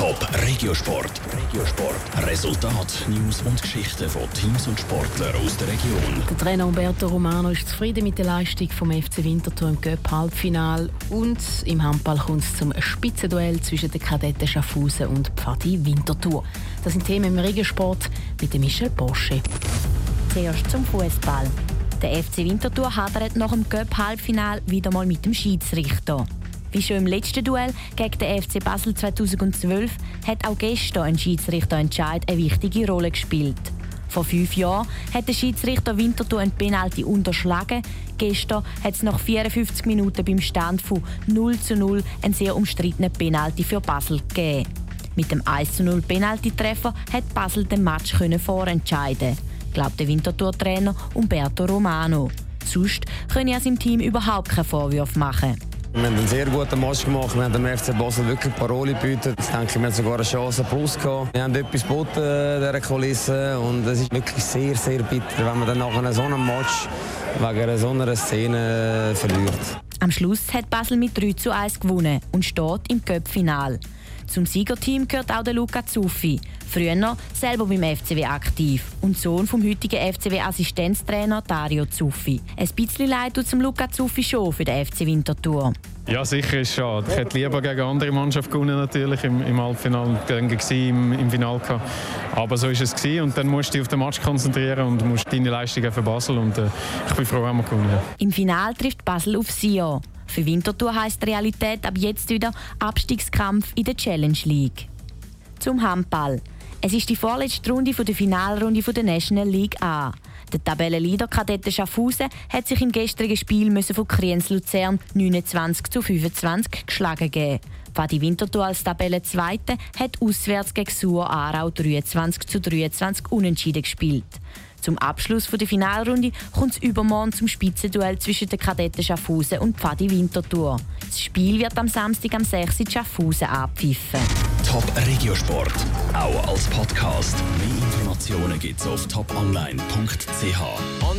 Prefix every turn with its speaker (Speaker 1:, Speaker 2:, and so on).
Speaker 1: Top Regiosport. Regiosport. Resultat, News und Geschichten von Teams und Sportlern aus der Region.
Speaker 2: Der Trainer Umberto Romano ist zufrieden mit der Leistung vom FC Winterthur im Cup Halbfinal und im Handball kommt es zum Spitzenduell zwischen den Kadetten Schaffhausen und Pfadi Winterthur. Das sind Themen im Regiosport mit Michel Bosche.
Speaker 3: Zuerst zum Fußball. Der FC Winterthur hadert nach dem Cup Halbfinal wieder mal mit dem Schiedsrichter. Wie schon im letzten Duell gegen den FC Basel 2012 hat auch gestern ein Schiedsrichterentscheid eine wichtige Rolle gespielt. Vor fünf Jahren hat der Schiedsrichter Winterthur ein Penalty unterschlagen. Gestern hat es nach 54 Minuten beim Stand von 0 zu 0 einen sehr umstrittenen Penalty für Basel gegeben. Mit dem 1 zu 0 Penalty-Treffer hat Basel den Match vorentscheiden glaubt der Winterthur-Trainer Umberto Romano. Sonst könne er seinem Team überhaupt keine Vorwürfe machen.
Speaker 4: Wir haben einen sehr guten Match gemacht. Wir haben dem FC Basel wirklich Paroli gebütet. Ich denke, wir haben sogar eine Chance plus gehabt. Wir haben etwas geboten dieser Kulisse und es ist wirklich sehr, sehr bitter, wenn man dann nach so einem Match wegen so einer Szene verliert.
Speaker 3: Am Schluss hat Basel mit 3 zu 1 gewonnen und steht im Cup-Final. Zum Siegerteam gehört auch der Luca Zuffi. Früher selber beim FCW aktiv und Sohn vom heutigen FCW-Assistenztrainer Dario Zuffi. Ein bisschen leid tut zum Luca Zuffi schon für den FC Winterthur.
Speaker 5: Ja, sicher ist schade. Ich hätte lieber gegen andere Mannschaft gewonnen natürlich im, im Halbfinale, im, im Finale gehabt. Aber so ist es gewesen. und dann musst du dich auf den Match konzentrieren und musst deine Leistung für Basel und äh, ich bin froh, haben wir gewonnen.
Speaker 3: Im Finale trifft Basel auf Sion. Für Winterthur heisst Realität ab jetzt wieder Abstiegskampf in der Challenge League. Zum Handball. Es ist die vorletzte Runde der Finalrunde der National League A. Der Tabellenleader Kadetten Schaffhausen hat sich im gestrigen Spiel von Kriens Luzern 29 zu 25 geschlagen geben. Fadi Winterthur als Tabellenzweite hat auswärts gegen Suhr Aarau 23 zu 23 unentschieden gespielt. Zum Abschluss der Finalrunde kommt es übermorgen zum Spitzenduell zwischen den Kadetten Schaffhausen und Pfadi Winterthur. Das Spiel wird am Samstag am 6. Schaffhausen abpfiffen.
Speaker 1: Top Regiosport, auch als Podcast. Mehr Informationen gibt's auf toponline.ch.